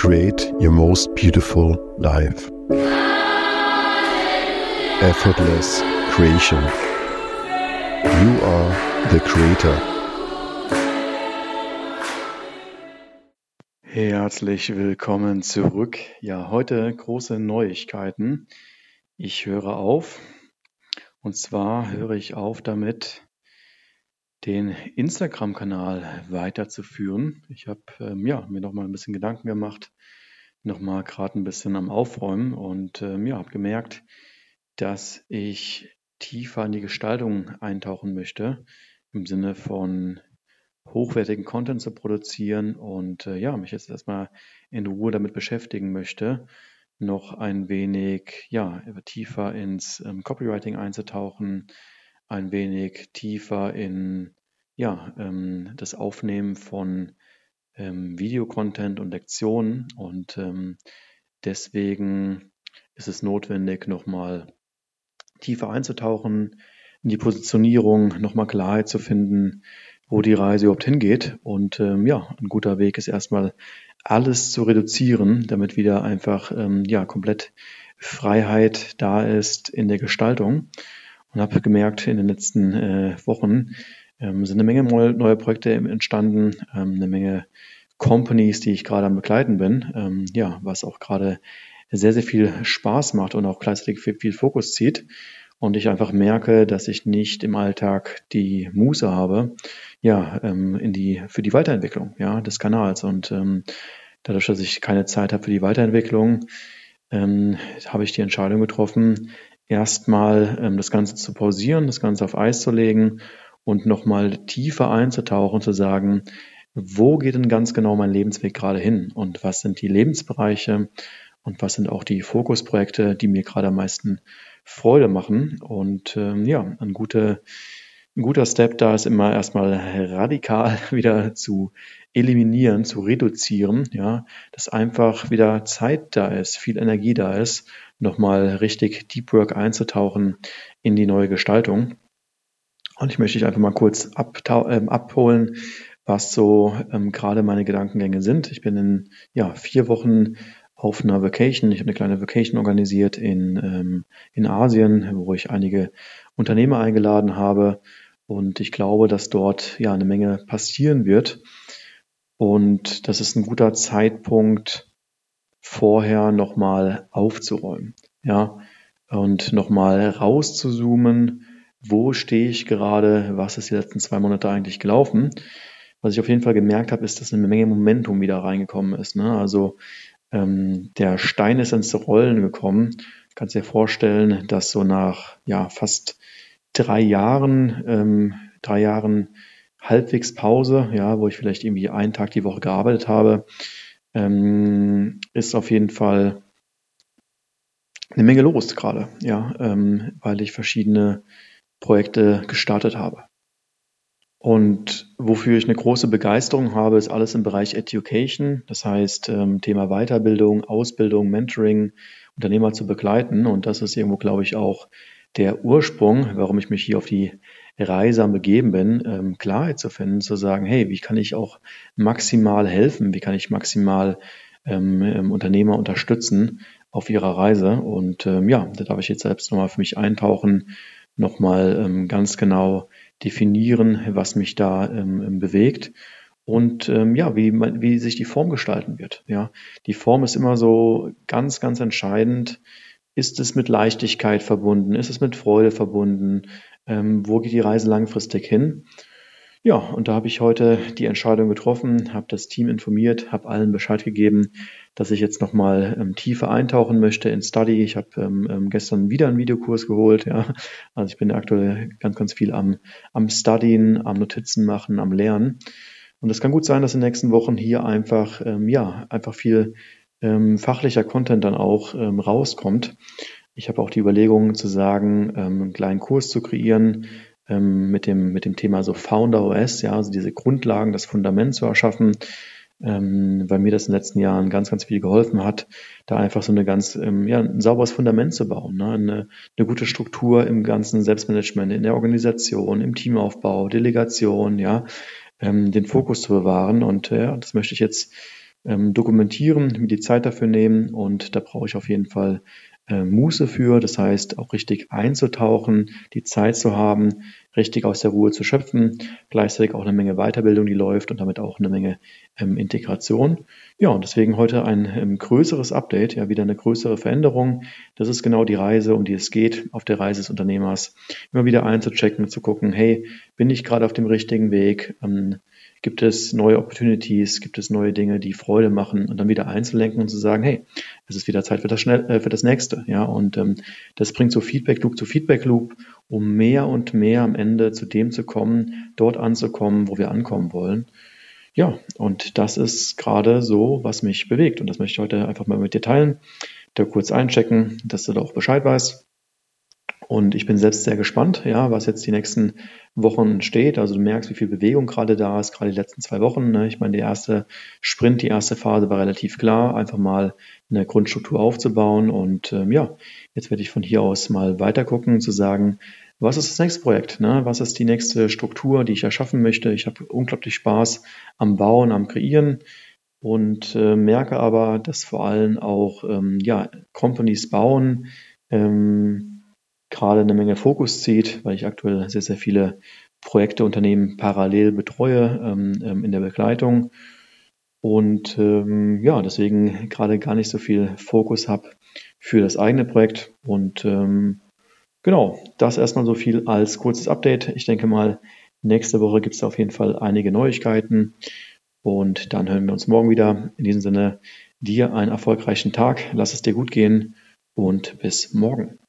create your most beautiful life. Effortless creation. You are the creator. Herzlich willkommen zurück. Ja, heute große Neuigkeiten. Ich höre auf. Und zwar höre ich auf damit, den Instagram-Kanal weiterzuführen. Ich habe ähm, ja, mir noch mal ein bisschen Gedanken gemacht, noch mal gerade ein bisschen am Aufräumen und ähm, ja, habe gemerkt, dass ich tiefer in die Gestaltung eintauchen möchte, im Sinne von hochwertigen Content zu produzieren und äh, ja, mich jetzt erstmal in Ruhe damit beschäftigen möchte, noch ein wenig ja, tiefer ins ähm, Copywriting einzutauchen, ein wenig tiefer in ja, ähm, das Aufnehmen von ähm, Videocontent und Lektionen. Und ähm, deswegen ist es notwendig, nochmal tiefer einzutauchen, in die Positionierung, nochmal Klarheit zu finden, wo die Reise überhaupt hingeht. Und ähm, ja, ein guter Weg ist erstmal alles zu reduzieren, damit wieder einfach ähm, ja komplett Freiheit da ist in der Gestaltung und habe gemerkt in den letzten äh, Wochen ähm, sind eine Menge neue Projekte entstanden, ähm, eine Menge Companies, die ich gerade am begleiten bin, ähm, ja, was auch gerade sehr, sehr viel Spaß macht und auch gleichzeitig viel, viel Fokus zieht. Und ich einfach merke, dass ich nicht im Alltag die Muße habe, ja, ähm, in die, für die Weiterentwicklung, ja, des Kanals. Und ähm, dadurch, dass ich keine Zeit habe für die Weiterentwicklung, ähm, habe ich die Entscheidung getroffen, erstmal ähm, das Ganze zu pausieren, das Ganze auf Eis zu legen und nochmal tiefer einzutauchen, zu sagen, wo geht denn ganz genau mein Lebensweg gerade hin und was sind die Lebensbereiche und was sind auch die Fokusprojekte, die mir gerade am meisten Freude machen. Und ähm, ja, ein guter, ein guter Step da ist immer erstmal radikal wieder zu eliminieren, zu reduzieren, ja, dass einfach wieder Zeit da ist, viel Energie da ist, nochmal richtig Deep Work einzutauchen in die neue Gestaltung. Und ich möchte dich einfach mal kurz ähm, abholen, was so ähm, gerade meine Gedankengänge sind. Ich bin in ja, vier Wochen auf einer Vacation. Ich habe eine kleine Vacation organisiert in, ähm, in Asien, wo ich einige Unternehmer eingeladen habe. Und ich glaube, dass dort ja eine Menge passieren wird. Und das ist ein guter Zeitpunkt, vorher nochmal aufzuräumen. Ja, und nochmal rauszuzoomen, wo stehe ich gerade, was ist die letzten zwei Monate eigentlich gelaufen. Was ich auf jeden Fall gemerkt habe, ist, dass eine Menge Momentum wieder reingekommen ist. Ne? Also ähm, der Stein ist ins Rollen gekommen. Du kannst dir vorstellen, dass so nach ja fast drei Jahren, ähm, drei Jahren halbwegs Pause, ja, wo ich vielleicht irgendwie einen Tag die Woche gearbeitet habe, ähm, ist auf jeden Fall eine Menge los gerade, ja, ähm, weil ich verschiedene Projekte gestartet habe. Und wofür ich eine große Begeisterung habe, ist alles im Bereich Education, das heißt ähm, Thema Weiterbildung, Ausbildung, Mentoring, Unternehmer zu begleiten. Und das ist irgendwo, glaube ich, auch der Ursprung, warum ich mich hier auf die Reise Begeben bin, ähm, Klarheit zu finden, zu sagen, hey, wie kann ich auch maximal helfen, wie kann ich maximal ähm, ähm, Unternehmer unterstützen auf ihrer Reise. Und ähm, ja, da darf ich jetzt selbst nochmal für mich eintauchen, nochmal ähm, ganz genau definieren, was mich da ähm, ähm, bewegt und ähm, ja, wie, wie sich die Form gestalten wird. Ja, die Form ist immer so ganz, ganz entscheidend. Ist es mit Leichtigkeit verbunden? Ist es mit Freude verbunden? Ähm, wo geht die Reise langfristig hin? Ja, und da habe ich heute die Entscheidung getroffen, habe das Team informiert, habe allen Bescheid gegeben, dass ich jetzt nochmal ähm, tiefer eintauchen möchte in Study. Ich habe ähm, ähm, gestern wieder einen Videokurs geholt, ja. Also ich bin aktuell ganz, ganz viel am, am Studien, am Notizen machen, am Lernen. Und es kann gut sein, dass in den nächsten Wochen hier einfach, ähm, ja, einfach viel ähm, fachlicher Content dann auch ähm, rauskommt. Ich habe auch die Überlegung zu sagen, ähm, einen kleinen Kurs zu kreieren, ähm, mit, dem, mit dem Thema so Founder OS, ja, also diese Grundlagen, das Fundament zu erschaffen, ähm, weil mir das in den letzten Jahren ganz, ganz viel geholfen hat, da einfach so eine ganz, ähm, ja, ein sauberes Fundament zu bauen, ne? eine, eine gute Struktur im ganzen Selbstmanagement, in der Organisation, im Teamaufbau, Delegation, ja, ähm, den Fokus zu bewahren und ja, das möchte ich jetzt ähm, dokumentieren, mir die Zeit dafür nehmen und da brauche ich auf jeden Fall äh, Muße für, das heißt auch richtig einzutauchen, die Zeit zu haben, richtig aus der Ruhe zu schöpfen, gleichzeitig auch eine Menge Weiterbildung, die läuft und damit auch eine Menge ähm, Integration. Ja, und deswegen heute ein ähm, größeres Update, ja wieder eine größere Veränderung. Das ist genau die Reise, um die es geht, auf der Reise des Unternehmers, immer wieder einzuchecken, zu gucken, hey, bin ich gerade auf dem richtigen Weg? Ähm, Gibt es neue Opportunities? Gibt es neue Dinge, die Freude machen? Und dann wieder einzulenken und zu sagen, hey, es ist wieder Zeit für das, schnell, äh, für das nächste. Ja, und ähm, das bringt so Feedback Loop zu Feedback Loop, um mehr und mehr am Ende zu dem zu kommen, dort anzukommen, wo wir ankommen wollen. Ja, und das ist gerade so, was mich bewegt. Und das möchte ich heute einfach mal mit dir teilen, da kurz einchecken, dass du da auch Bescheid weißt. Und ich bin selbst sehr gespannt, ja, was jetzt die nächsten Wochen steht. Also du merkst, wie viel Bewegung gerade da ist, gerade die letzten zwei Wochen. Ne? Ich meine, der erste Sprint, die erste Phase war relativ klar, einfach mal eine Grundstruktur aufzubauen. Und ähm, ja, jetzt werde ich von hier aus mal weiter gucken, zu sagen, was ist das nächste Projekt? Ne? Was ist die nächste Struktur, die ich erschaffen möchte? Ich habe unglaublich Spaß am Bauen, am Kreieren und äh, merke aber, dass vor allem auch ähm, ja, Companies bauen, ähm, gerade eine Menge Fokus zieht, weil ich aktuell sehr, sehr viele Projekte, Unternehmen parallel betreue ähm, ähm, in der Begleitung und ähm, ja, deswegen gerade gar nicht so viel Fokus habe für das eigene Projekt und ähm, genau, das erstmal so viel als kurzes Update. Ich denke mal, nächste Woche gibt es auf jeden Fall einige Neuigkeiten und dann hören wir uns morgen wieder. In diesem Sinne, dir einen erfolgreichen Tag, lass es dir gut gehen und bis morgen.